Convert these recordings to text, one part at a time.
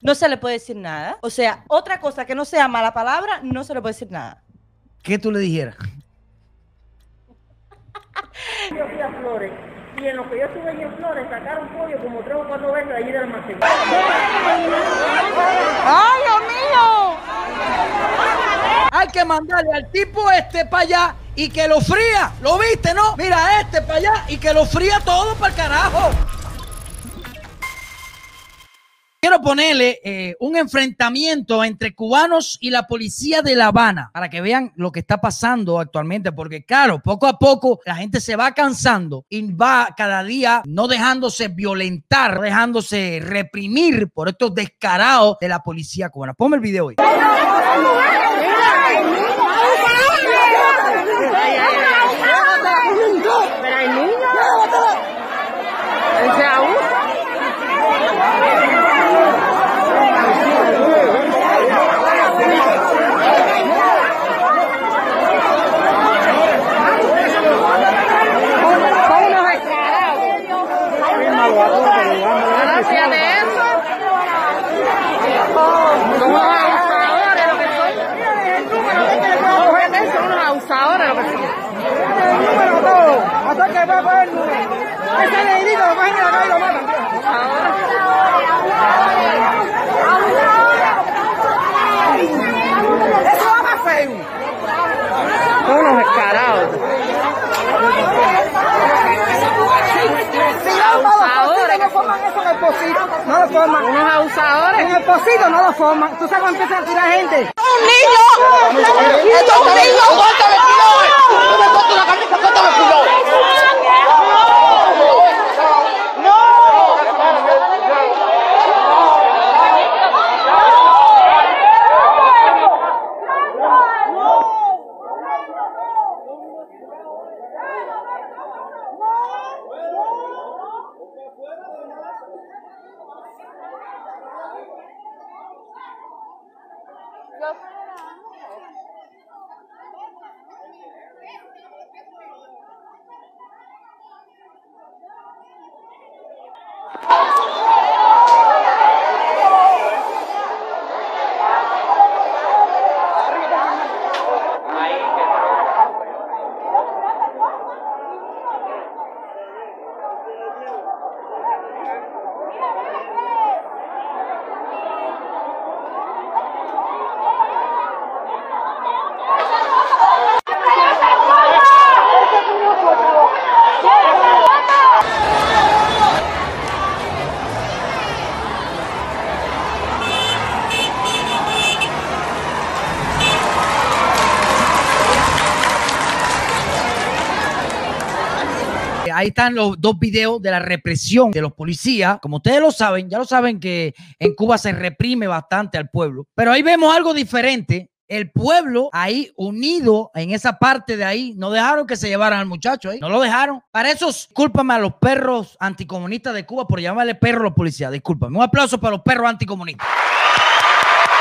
no se le puede decir nada. O sea, otra cosa que no sea mala palabra, no se le puede decir nada. ¿Qué tú le dijeras? Yo fui a Flores y en lo que yo estuve en Flores sacaron pollo como tres o cuatro veces de allí del almacén. ¡Ay, Dios mío! Hay que mandarle al tipo este para allá y que lo fría. ¿Lo viste, no? Mira, este para allá y que lo fría todo para el carajo. Ponerle eh, un enfrentamiento entre cubanos y la policía de La Habana para que vean lo que está pasando actualmente, porque claro, poco a poco la gente se va cansando y va cada día no dejándose violentar, no dejándose reprimir por estos descarados de la policía cubana. Ponme el video hoy. Pero hay niños. Ese aún. Son unos descarados. Gracias de eso. Son unos abusadores lo que son. Son unos abusadores lo que son. Para el número. Ese negrito lo cogen en la calle y lo matan. Eso va más feo. Son unos descarados. Si no, forman eso en el pocito. No lo forman. Unos abusadores. En el pocito no lo forman. Tú sabes cuando empiezan a tirar gente. ¡Un niño! ¡Esto es un niño! ¡Córtame el! ¡No me corto la camisa! ¡Córtame el Girlfriend Ahí están los dos videos de la represión de los policías. Como ustedes lo saben, ya lo saben que en Cuba se reprime bastante al pueblo. Pero ahí vemos algo diferente. El pueblo ahí unido en esa parte de ahí, no dejaron que se llevaran al muchacho ahí, no lo dejaron. Para eso, discúlpame a los perros anticomunistas de Cuba por llamarle perro a los policías, discúlpame. Un aplauso para los perros anticomunistas.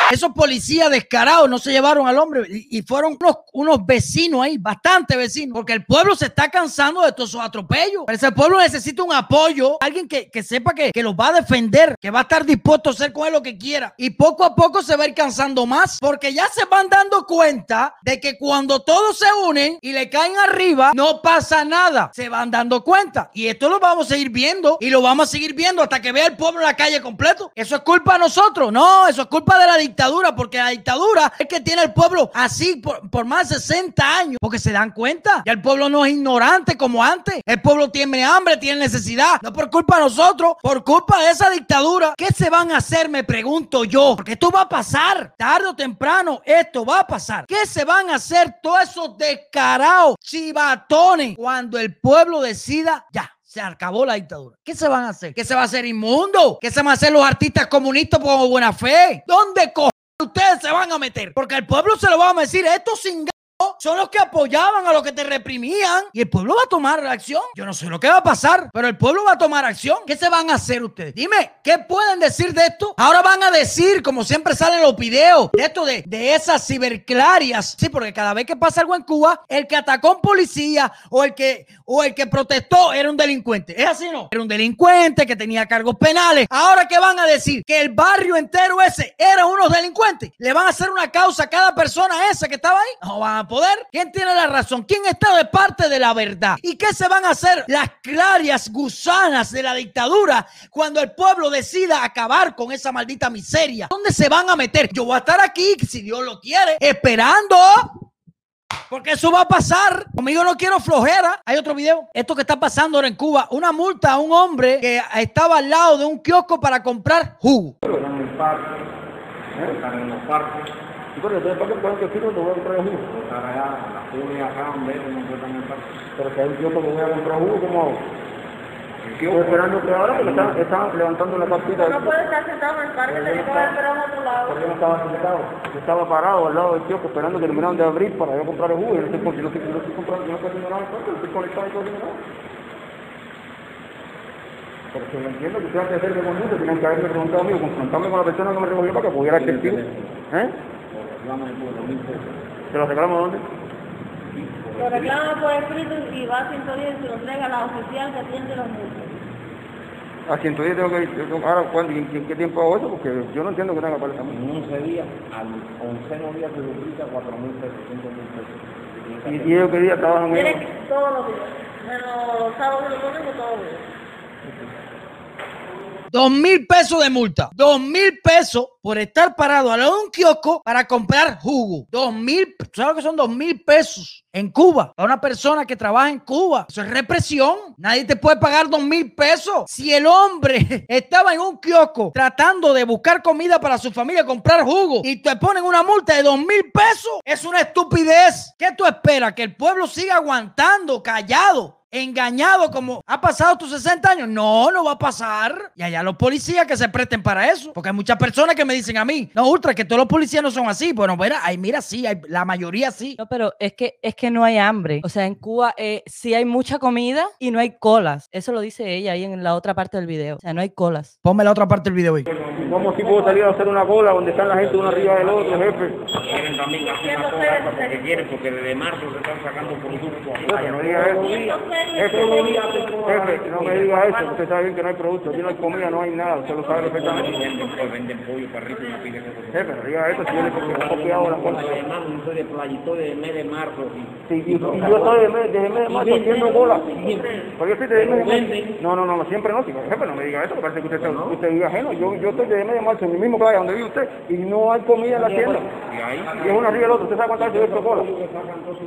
Esos policías descarados no se llevaron al hombre y, fueron unos, vecinos ahí, bastante vecinos, porque el pueblo se está cansando de todos esos atropellos. Pero ese pueblo necesita un apoyo, alguien que, sepa que, que los va a defender, que va a estar dispuesto a hacer con él lo que quiera. Y poco a poco se va a ir cansando más, porque ya se van dando cuenta de que cuando todos se unen y le caen arriba, no pasa nada. Se van dando cuenta. Y esto lo vamos a seguir viendo y lo vamos a seguir viendo hasta que vea el pueblo en la calle completo. Eso es culpa de nosotros. No, eso es culpa de la dictadura dictadura, porque la dictadura es que tiene al pueblo así por, por, más de 60 años, porque se dan cuenta. Ya el pueblo no es ignorante como antes. El pueblo tiene hambre, tiene necesidad. No por culpa de nosotros, por culpa de esa dictadura. ¿Qué se van a hacer? Me pregunto yo. Porque esto va a pasar. Tarde o temprano, esto va a pasar. ¿Qué se van a hacer todos esos descarados, chivatones, cuando el pueblo decida ya? Se acabó la dictadura. ¿Qué se van a hacer? ¿Qué se va a hacer inmundo? ¿Qué se van a hacer los artistas comunistas por buena fe? ¿Dónde co ustedes se van a meter? Porque el pueblo se lo va a decir, esto sin son los que apoyaban a los que te reprimían y el pueblo va a tomar acción. Yo no sé lo que va a pasar, pero el pueblo va a tomar acción. ¿Qué se van a hacer ustedes? Dime, ¿qué pueden decir de esto? Ahora van a decir, como siempre salen los videos, de esto de, de esas ciberclarias. Sí, porque cada vez que pasa algo en Cuba, el que atacó a un policía o el que, o el que protestó era un delincuente. ¿Es así no? Era un delincuente que tenía cargos penales. Ahora que van a decir que el barrio entero ese era unos delincuentes, le van a hacer una causa a cada persona esa que estaba ahí. No van a poder. ¿Quién tiene la razón? ¿Quién está de parte de la verdad? ¿Y qué se van a hacer las clarias gusanas de la dictadura cuando el pueblo decida acabar con esa maldita miseria? ¿Dónde se van a meter? Yo voy a estar aquí, si Dios lo quiere, esperando. Porque eso va a pasar. Conmigo no quiero flojera. Hay otro video. Esto que está pasando ahora en Cuba. Una multa a un hombre que estaba al lado de un kiosco para comprar jugo. Están en los parques. ¿Y por qué ustedes para que puedan que fijo te voy a comprar jugo? Están allá, la Julia acá, un beso, no el parque. Pero que hay un tío que voy a comprar jugo, ¿cómo hago? El Estoy esperando que ahora porque están, están levantando la cartita. No puede estar sentado en el parque, tiene que esperado en otro lado. Porque yo no estaba sentado. Yo estaba parado al lado del kiosco esperando que terminaran de abrir para yo comprar el jugo. Y no sé por qué no estoy, no comprando, no estoy haciendo nada en el parque, estoy conectado y todo haciendo nada. Porque yo entiendo que ustedes antes de hacerme conmigo tenían que haberme preguntado a mí, confrontarme con la persona que me recogió para que pudiera ser testigo. ¿Eh? Reclaman por mil pesos. ¿Se lo reclamo dónde? Lo reclama por escrito y va a 110 y se lo entrega a la oficial que atiende los multas. A 110 tengo que ir. Ahora, ¿cuándo, y en, qué tiempo hago eso? Porque yo no entiendo que tenga multa. En 11 días, al onceno día se duplica 4 mil pesos, 5 mil pesos. ¿Y, y ellos qué día trabajan todos los días. Menos los sábados y los domingos, todos los días. Dos mil pesos de multa. Dos mil pesos por estar parado al lado de un kiosco para comprar jugo. Dos mil, ¿sabes lo que son dos mil pesos en Cuba? Para una persona que trabaja en Cuba. Eso es represión. Nadie te puede pagar dos mil pesos. Si el hombre estaba en un kiosco tratando de buscar comida para su familia, comprar jugo, y te ponen una multa de dos mil pesos, es una estupidez. ¿Qué tú esperas? Que el pueblo siga aguantando, callado engañado como ha pasado tus 60 años. No, no va a pasar. Y allá los policías que se presten para eso. Porque hay muchas personas que me dicen a mí, no, Ultra, que todos los policías no son así. Bueno, mira, ay, mira, sí, hay, la mayoría sí. No, pero es que, es que no hay hambre. O sea, en Cuba eh, sí hay mucha comida y no hay colas. Eso lo dice ella ahí en la otra parte del video. O sea, no hay colas. Ponme la otra parte del video ahí. ¿Cómo si puedo salir a hacer una cola donde están la gente uno arriba del otro, jefe? Quieren también hacer una cola porque quieren, porque desde marzo se están sacando productos. Jefe, no diga eso. Jefe, jefe, no me diga eso. Usted sabe bien que no hay producto. Aquí no hay comida, no hay nada. Usted lo sabe perfectamente. Venden, pues, y no eso. Jefe, diga eso. Si yo le he copiado las cosas. Además, yo soy de soy de mes de marzo. Sí, y, yo estoy desde mes, de marzo haciendo cola. Porque yo estoy desde mes de marzo. No, no, no, siempre no. Jefe, no me diga eso. me Parece que usted, está- usted vive ajeno. Yo, yo estoy desde mes de marzo en el mismo playa donde vive usted y no hay comida en la tienda. Y ahí, Y es uno arriba del otro. ¿Usted sabe cuántas veces yo he hecho cola?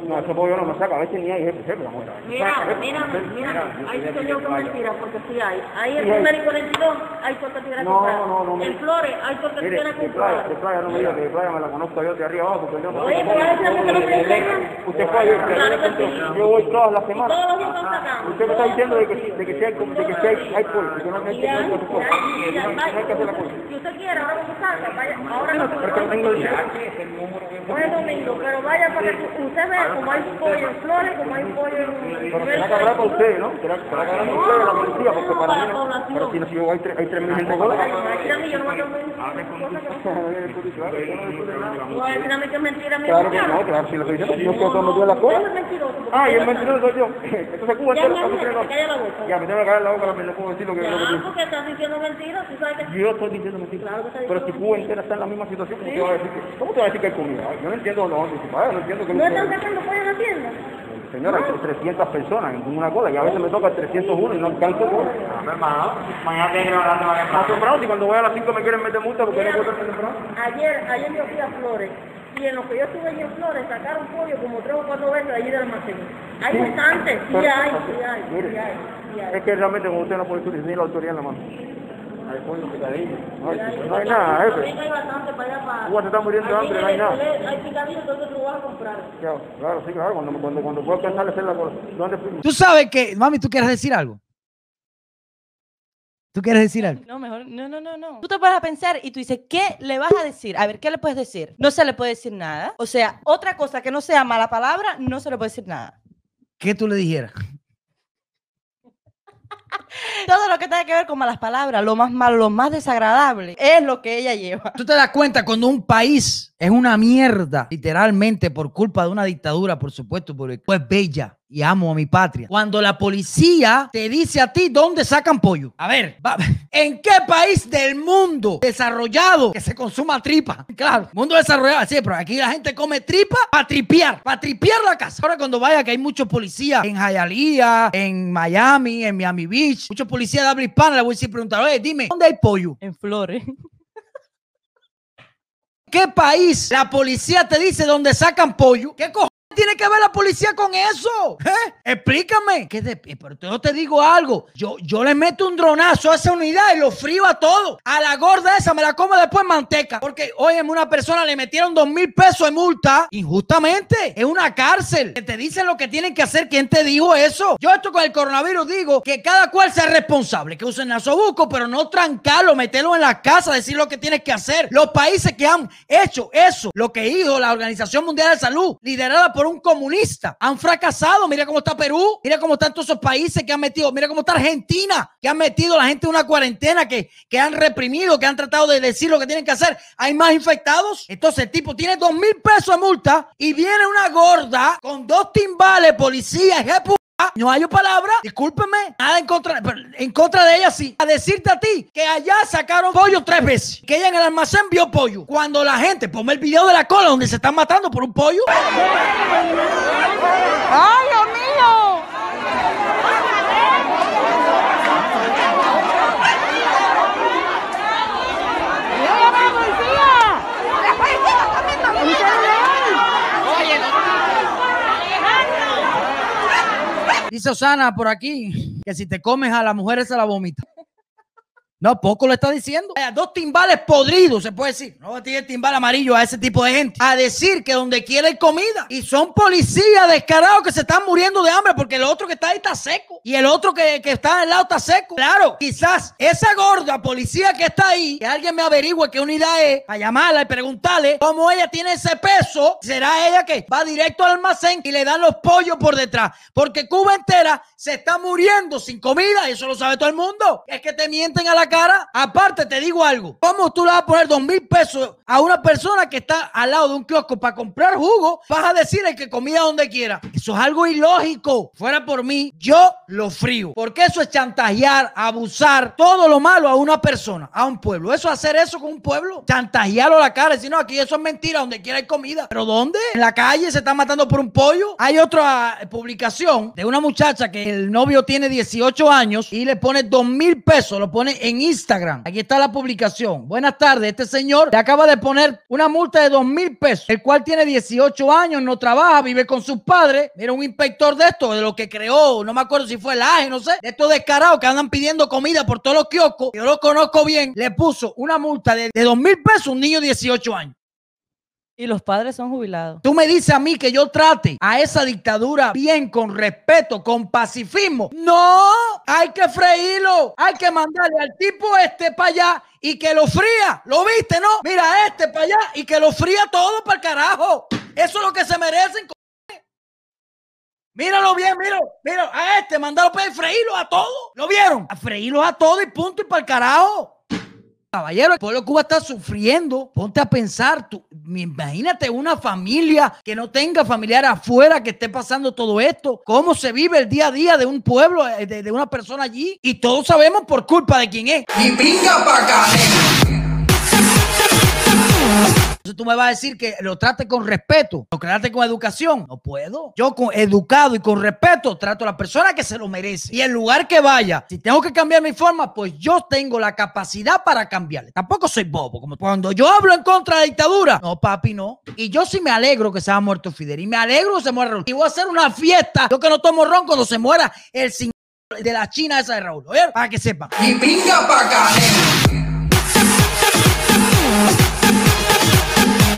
No, ese pollo no me saca. A veces ni hay jefe. Jefe, vamos a ver. Mira, mira, ahí sí te digo que es mentira, porque sí hay. Ahí en primer y 42 hay torta No, comprada. no, no, mire. En Flores hay torta playa, comprada. de playa no me diga que de playa me la conozco yo de arriba abajo, porque yo no Oye, pero a veces a no me enseñan. Usted fue yo voy todas las semanas. todos los días están sacando. Usted me está diciendo de que, de que hay, de que hay, hay pollo, que no hay hacer No la cosa. Si usted quiere, ahora no se saca, vaya, ahora no se Porque no tengo dinero. No es domingo, pero vaya para que usted vea como hay pollo en Flores, como hay pollo en... Que usted, ¿no? Será, será que usted la policía, porque para mí no. Pero si no, si yo hay, tres- hay tres mil gente no no Claro, no. No que no, claro, si lo estoy diciendo, yo creo que me dio la cola. Usted es mentiroso. porque Ah, y el mentiroso soy yo. Entonces Cuba Ya, está me tengo que caer la boca, no puedo decir lo que lo que Ya, digo. porque estás diciendo mentiras, tú sabes que... Yo estoy diciendo mentiras. Pero si Cuba entera está en la misma situación, ¿cómo te va a decir que, ¿cómo te va a decir que hay comida? Yo no entiendo los anticipados, no entiendo que ¿No están sacando pollo en la tienda? Señora, hay 300 personas en una cola y a veces me toca 301 y no alcanzo cola. mañana te grabando Más temprano, si cuando voy a las 5 me quieren meter multa porque no puedo estar temprano. Ayer, ayer yo fui a Flores y en lo que yo estuve allí en Flores sacaron pollo como tres o cuatro veces allí del almacén. Hay bastantes, sí hay, sí hay, sí hay, sí hay. Es que realmente como usted no puede ni la autoridad en la mano. Hay pollo picadillo. No hay, no hay nada, jefe. hay bastante para allá para... Cuba se está muriendo de hambre, no hay nada. Hay hay picadillo, entonces tú lo vas a comprar. Claro, sí, claro, cuando, cuando, cuando puedo alcanzar a hacer la cola. ¿Dónde fui? Tú sabes que, mami, ¿tú quieres decir algo? ¿Tú quieres decir algo? No, mejor, no, no, no, no. Tú te pones a pensar y tú dices, ¿qué le vas a decir? A ver, ¿qué le puedes decir? No se le puede decir nada. O sea, otra cosa que no sea mala palabra, no se le puede decir nada. ¿Qué tú le dijeras? Todo lo que tenga que ver con malas palabras, lo más malo, lo más desagradable, es lo que ella lleva. Tú te das cuenta cuando un país es una mierda, literalmente por culpa de una dictadura, por supuesto, porque pues bella y amo a mi patria. Cuando la policía te dice a ti dónde sacan pollo. A ver, ¿en qué país del mundo desarrollado que se consuma tripa? Claro, mundo desarrollado, sí, pero aquí la gente come tripa para tripear, para tripear la casa. Ahora cuando vaya que hay muchos policías en Hialeah, en Miami, en Miami Beach, muchos policías de habla hispana, le voy a decir preguntar, oye, dime, ¿dónde hay pollo? En flores. ¿Qué país la policía te dice dónde sacan pollo? ¿Qué cojones tiene que ver la policía con eso? ¿Eh? Explícame. ¿Qué de- eh, pero yo te digo algo. Yo, yo le meto un dronazo a esa unidad y lo frío a todo. A la gorda esa me la como después en manteca. Porque, oye, una persona le metieron dos mil pesos de multa injustamente. Es una cárcel. Que te dicen lo que tienen que hacer. ¿Quién te dijo eso? Yo esto con el coronavirus digo que cada cual sea responsable. Que usen nasobuco, pero no trancarlo, meterlo en la casa, decir lo que tienes que hacer. Los países que han hecho eso, lo que hizo la Organización Mundial de Salud, liderada por un comunista, han fracasado. Mira cómo está Perú, mira cómo están todos esos países que han metido, mira cómo está Argentina, que han metido a la gente en una cuarentena, que, que han reprimido, que han tratado de decir lo que tienen que hacer. Hay más infectados. Entonces el tipo tiene dos mil pesos de multa y viene una gorda con dos timbales, policía, jefe. No hay palabra, discúlpeme, nada en contra, pero en contra de ella sí. A decirte a ti que allá sacaron pollo tres veces, que ella en el almacén vio pollo. Cuando la gente, ponme el video de la cola donde se están matando por un pollo. ¡Ay, Dios mío! ¡Mira la policía! ¡Un celular! Dice Osana por aquí que si te comes a la mujer se la vomita. No, poco lo está diciendo. Dos timbales podridos, se puede decir. No tiene timbal amarillo a ese tipo de gente. A decir que donde quiera hay comida. Y son policías descarados que se están muriendo de hambre porque el otro que está ahí está seco. Y el otro que, que está al lado está seco. Claro, quizás esa gorda policía que está ahí, que alguien me averigüe qué unidad es, a llamarla y preguntarle cómo ella tiene ese peso. Será ella que va directo al almacén y le dan los pollos por detrás. Porque Cuba entera se está muriendo sin comida. Y eso lo sabe todo el mundo. Es que te mienten a la cara. Aparte, te digo algo. ¿Cómo tú le vas a poner dos mil pesos a una persona que está al lado de un kiosco para comprar jugo? Vas a decirle que comida donde quiera. Eso es algo ilógico. Fuera por mí, yo lo frío. Porque eso es chantajear, abusar, todo lo malo a una persona, a un pueblo. Eso es hacer eso con un pueblo. Chantajearlo a la cara. Decir, no, aquí eso es mentira. Donde quiera hay comida. ¿Pero dónde? En la calle se están matando por un pollo. Hay otra eh, publicación de una muchacha que el novio tiene 18 años y le pone dos mil pesos. Lo pone en Instagram. Aquí está la publicación. Buenas tardes. Este señor le acaba de poner una multa de dos mil pesos, el cual tiene 18 años, no trabaja, vive con sus padres. Mira, un inspector de esto, de lo que creó, no me acuerdo si fue el AGE, no sé, de estos descarados que andan pidiendo comida por todos los kioscos. Yo lo conozco bien. Le puso una multa de, dos mil pesos a un niño de 18 años. Y los padres son jubilados. Tú me dices a mí que yo trate a esa dictadura bien, con respeto, con pacifismo. No, hay que freírlo. Hay que mandarle al tipo este para allá y que lo fría. ¿Lo viste, no? Mira este para allá y que lo fría todo para el carajo. Eso es lo que se merecen. Míralo bien, míralo, míralo. A este, mandalo para freírlo a todos. ¿Lo vieron? A freírlos a todos y punto y para el carajo. Caballero, el pueblo de Cuba está sufriendo. Ponte a pensar, tú, imagínate una familia que no tenga familiares afuera que esté pasando todo esto. ¿Cómo se vive el día a día de un pueblo, eh, de, una persona allí? Y todos sabemos por culpa de quién es. Y brinca pa' acá. Entonces tú me vas a decir que lo trate con respeto, lo trate con educación. No puedo. Yo con educado y con respeto trato a la persona que se lo merece. Y el lugar que vaya, si tengo que cambiar mi forma, pues yo tengo la capacidad para cambiarle. Tampoco soy bobo. Como cuando yo hablo en contra de la dictadura, no, papi, no. Y yo sí me alegro que se haya muerto Fidel. Y me alegro que se muera Raúl. Y voy a hacer una fiesta. Yo que no tomo ron cuando se muera el de la China esa de Raúl. Oye, para que sepan. Y brinca pa' acá.